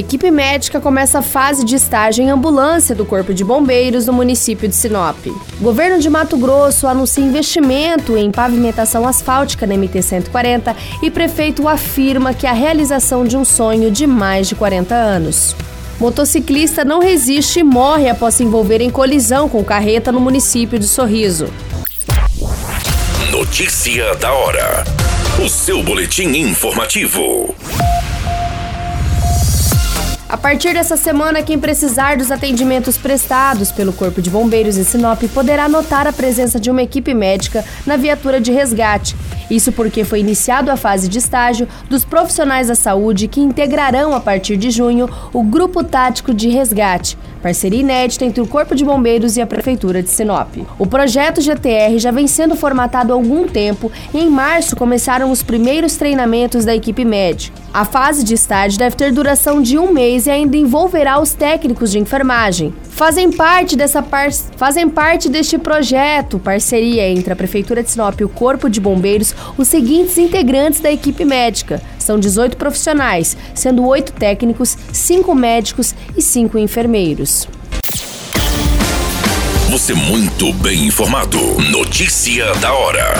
Equipe médica começa a fase de estágio em ambulância do Corpo de Bombeiros no município de Sinop. Governo de Mato Grosso anuncia investimento em pavimentação asfáltica na MT-140 e prefeito afirma que a realização de um sonho de mais de 40 anos. Motociclista não resiste e morre após se envolver em colisão com carreta no município de Sorriso. Notícia da hora. O seu boletim informativo. A partir dessa semana, quem precisar dos atendimentos prestados pelo Corpo de Bombeiros em Sinop poderá notar a presença de uma equipe médica na viatura de resgate. Isso porque foi iniciado a fase de estágio dos profissionais da saúde que integrarão a partir de junho o Grupo Tático de Resgate, parceria inédita entre o Corpo de Bombeiros e a Prefeitura de Sinop. O projeto GTR já vem sendo formatado há algum tempo e em março começaram os primeiros treinamentos da equipe médica. A fase de estágio deve ter duração de um mês e ainda envolverá os técnicos de enfermagem. Fazem parte, dessa par... Fazem parte deste projeto, parceria entre a Prefeitura de Sinop e o Corpo de Bombeiros, os seguintes integrantes da equipe médica. São 18 profissionais, sendo 8 técnicos, 5 médicos e 5 enfermeiros. Você muito bem informado. Notícia da hora.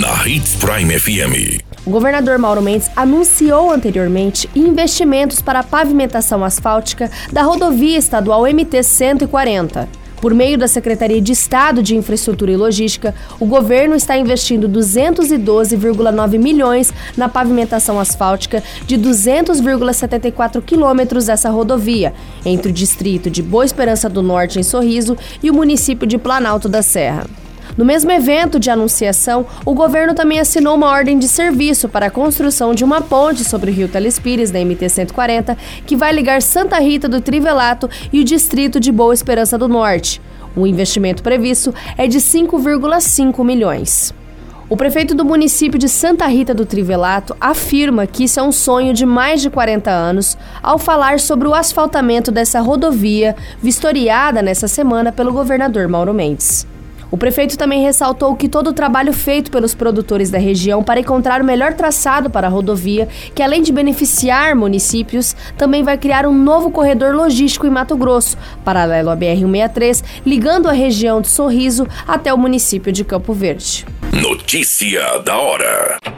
Na Hits Prime FM. O governador Mauro Mendes anunciou anteriormente investimentos para a pavimentação asfáltica da rodovia estadual MT-140. Por meio da Secretaria de Estado de Infraestrutura e Logística, o governo está investindo 212,9 milhões na pavimentação asfáltica de 200,74 quilômetros dessa rodovia, entre o distrito de Boa Esperança do Norte, em Sorriso, e o município de Planalto da Serra. No mesmo evento de anunciação, o governo também assinou uma ordem de serviço para a construção de uma ponte sobre o rio Telespires, da MT-140, que vai ligar Santa Rita do Trivelato e o distrito de Boa Esperança do Norte. O investimento previsto é de 5,5 milhões. O prefeito do município de Santa Rita do Trivelato afirma que isso é um sonho de mais de 40 anos ao falar sobre o asfaltamento dessa rodovia, vistoriada nessa semana pelo governador Mauro Mendes. O prefeito também ressaltou que todo o trabalho feito pelos produtores da região para encontrar o melhor traçado para a rodovia, que além de beneficiar municípios, também vai criar um novo corredor logístico em Mato Grosso, paralelo à BR-163, ligando a região de Sorriso até o município de Campo Verde. Notícia da hora.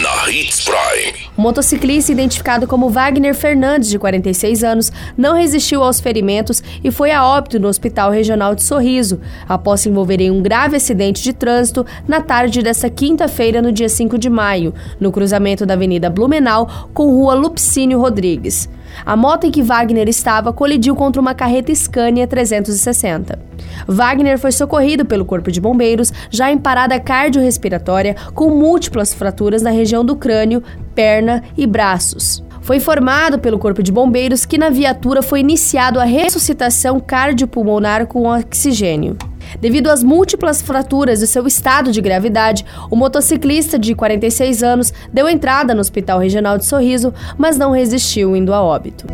na Hits Prime. O motociclista, identificado como Wagner Fernandes, de 46 anos, não resistiu aos ferimentos e foi a óbito no Hospital Regional de Sorriso, após se envolver em um grave acidente de trânsito na tarde desta quinta-feira, no dia 5 de maio, no cruzamento da Avenida Blumenau com Rua Lupicínio Rodrigues. A moto em que Wagner estava colidiu contra uma carreta Scania 360. Wagner foi socorrido pelo Corpo de Bombeiros, já em parada cardiorrespiratória, com múltiplas fraturas na região do crânio, perna e braços. Foi informado pelo Corpo de Bombeiros que na viatura foi iniciado a ressuscitação cardiopulmonar com oxigênio. Devido às múltiplas fraturas e seu estado de gravidade, o motociclista de 46 anos deu entrada no Hospital Regional de Sorriso, mas não resistiu indo a óbito.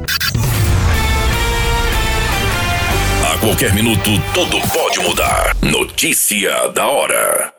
A qualquer minuto, tudo pode mudar. Notícia da hora.